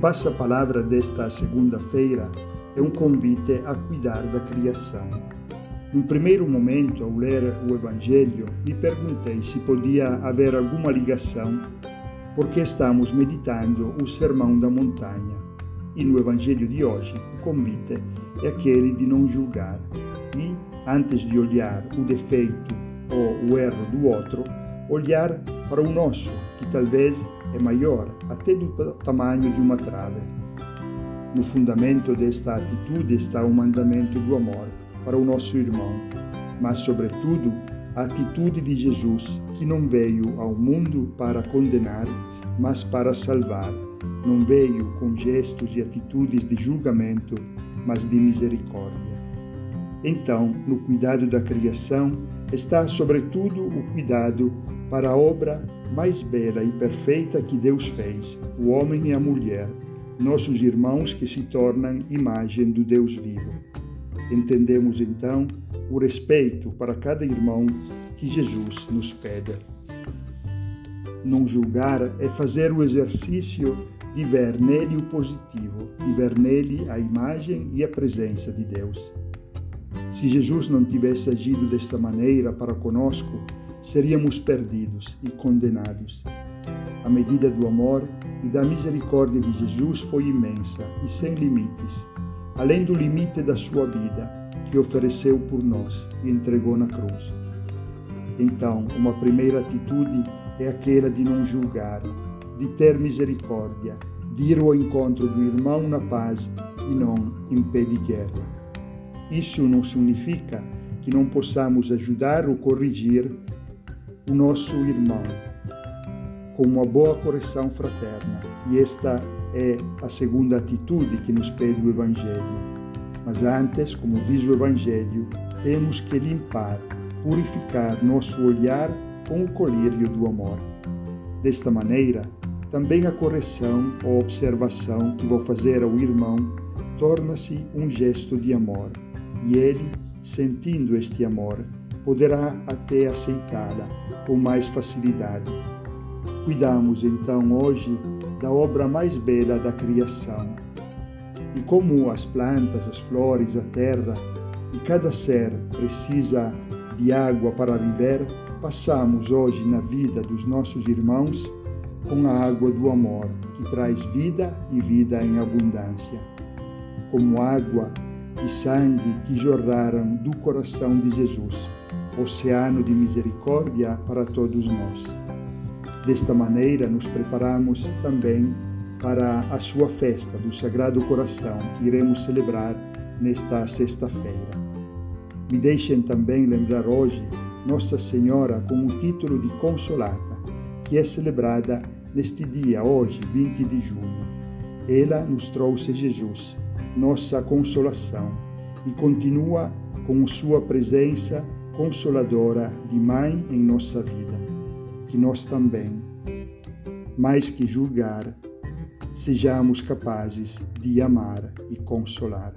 passa-palavra desta segunda-feira é um convite a cuidar da criação. Num primeiro momento, ao ler o Evangelho, me perguntei se podia haver alguma ligação, porque estamos meditando o Sermão da Montanha. E no Evangelho de hoje, o convite é aquele de não julgar e, antes de olhar o defeito ou o erro do outro, olhar para o nosso, que talvez é maior, até do tamanho de uma trave. No fundamento desta atitude está o mandamento do amor para o nosso irmão, mas, sobretudo, a atitude de Jesus, que não veio ao mundo para condenar, mas para salvar. Não veio com gestos e atitudes de julgamento, mas de misericórdia. Então, no cuidado da criação, está sobretudo o cuidado para a obra mais bela e perfeita que Deus fez, o homem e a mulher, nossos irmãos que se tornam imagem do Deus vivo. Entendemos então o respeito para cada irmão que Jesus nos pede. Não julgar é fazer o exercício de ver nele o positivo, de ver nele a imagem e a presença de Deus. Se Jesus não tivesse agido desta maneira para conosco, seríamos perdidos e condenados. A medida do amor e da misericórdia de Jesus foi imensa e sem limites, além do limite da sua vida, que ofereceu por nós e entregou na cruz. Então, uma primeira atitude é aquela de não julgar, de ter misericórdia, de ir ao encontro do irmão na paz e não em pé de guerra. Isso não significa que não possamos ajudar ou corrigir o nosso irmão com uma boa correção fraterna. E esta é a segunda atitude que nos pede o Evangelho. Mas antes, como diz o Evangelho, temos que limpar, purificar nosso olhar com o colírio do amor. Desta maneira, também a correção ou observação que vou fazer ao irmão torna-se um gesto de amor, e ele, sentindo este amor, poderá até aceitá-la com mais facilidade. Cuidamos então hoje da obra mais bela da criação. E como as plantas, as flores, a terra e cada ser precisa de água para viver, passamos hoje na vida dos nossos irmãos com a água do amor, que traz vida e vida em abundância. Como água e sangue que jorraram do coração de Jesus oceano de misericórdia para todos nós. Desta maneira, nos preparamos também para a sua festa do Sagrado Coração, que iremos celebrar nesta sexta-feira. Me deixem também lembrar hoje Nossa Senhora com o título de Consolata, que é celebrada neste dia, hoje, 20 de junho. Ela nos trouxe Jesus, nossa consolação, e continua com sua presença consoladora de mãe em nossa vida, que nós também, mais que julgar, sejamos capazes de amar e consolar.